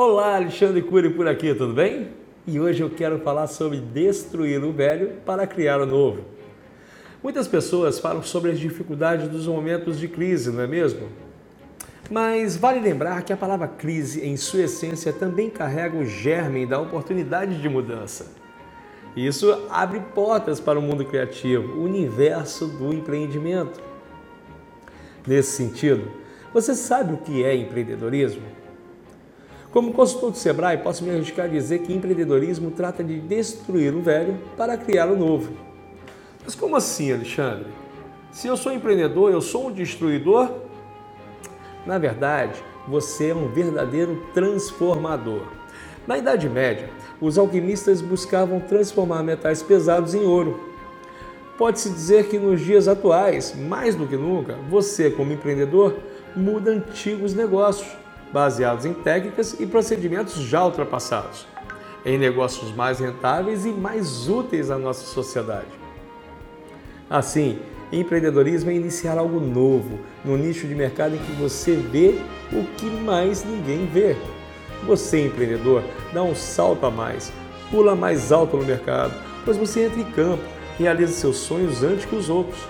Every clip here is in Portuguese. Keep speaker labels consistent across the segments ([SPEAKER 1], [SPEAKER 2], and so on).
[SPEAKER 1] Olá, Alexandre Cury por aqui, tudo bem? E hoje eu quero falar sobre destruir o velho para criar o novo. Muitas pessoas falam sobre as dificuldades dos momentos de crise, não é mesmo? Mas vale lembrar que a palavra crise, em sua essência, também carrega o germe da oportunidade de mudança. Isso abre portas para o mundo criativo, o universo do empreendimento. Nesse sentido, você sabe o que é empreendedorismo? Como consultor do Sebrae, posso me arriscar a dizer que empreendedorismo trata de destruir o velho para criar o novo. Mas como assim, Alexandre? Se eu sou empreendedor, eu sou um destruidor? Na verdade, você é um verdadeiro transformador. Na Idade Média, os alquimistas buscavam transformar metais pesados em ouro. Pode-se dizer que nos dias atuais, mais do que nunca, você, como empreendedor, muda antigos negócios, baseados em técnicas e procedimentos já ultrapassados, em negócios mais rentáveis e mais úteis à nossa sociedade. Assim, empreendedorismo é iniciar algo novo, no nicho de mercado em que você vê o que mais ninguém vê. Você, empreendedor, dá um salto a mais, pula mais alto no mercado, pois você entra em campo, realiza seus sonhos antes que os outros.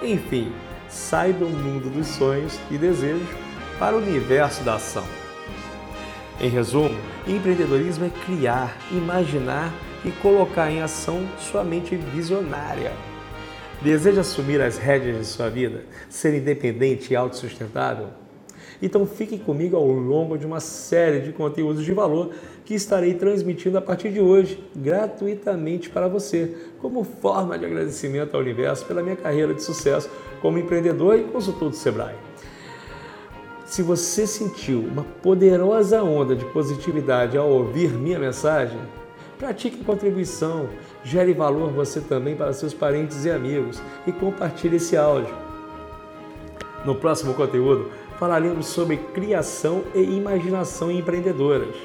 [SPEAKER 1] Enfim, sai do mundo dos sonhos e desejos para o universo da ação. Em resumo, empreendedorismo é criar, imaginar e colocar em ação sua mente visionária. Deseja assumir as rédeas de sua vida, ser independente e autossustentável? Então fique comigo ao longo de uma série de conteúdos de valor que estarei transmitindo a partir de hoje, gratuitamente para você, como forma de agradecimento ao universo pela minha carreira de sucesso como empreendedor e consultor do Sebrae. Se você sentiu uma poderosa onda de positividade ao ouvir minha mensagem, pratique contribuição, gere valor você também para seus parentes e amigos e compartilhe esse áudio. No próximo conteúdo, falaremos sobre criação e imaginação empreendedoras.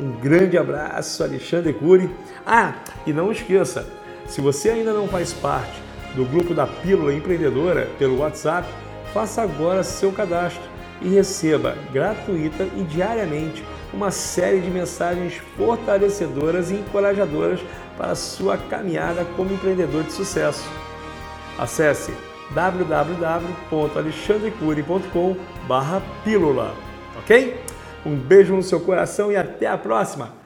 [SPEAKER 1] Um grande abraço, Alexandre Cury. Ah, e não esqueça, se você ainda não faz parte do grupo da Pílula Empreendedora pelo WhatsApp, faça agora seu cadastro e receba gratuita e diariamente uma série de mensagens fortalecedoras e encorajadoras para a sua caminhada como empreendedor de sucesso. Acesse www.alexandrecure.com/pílula, ok? Um beijo no seu coração e até a próxima.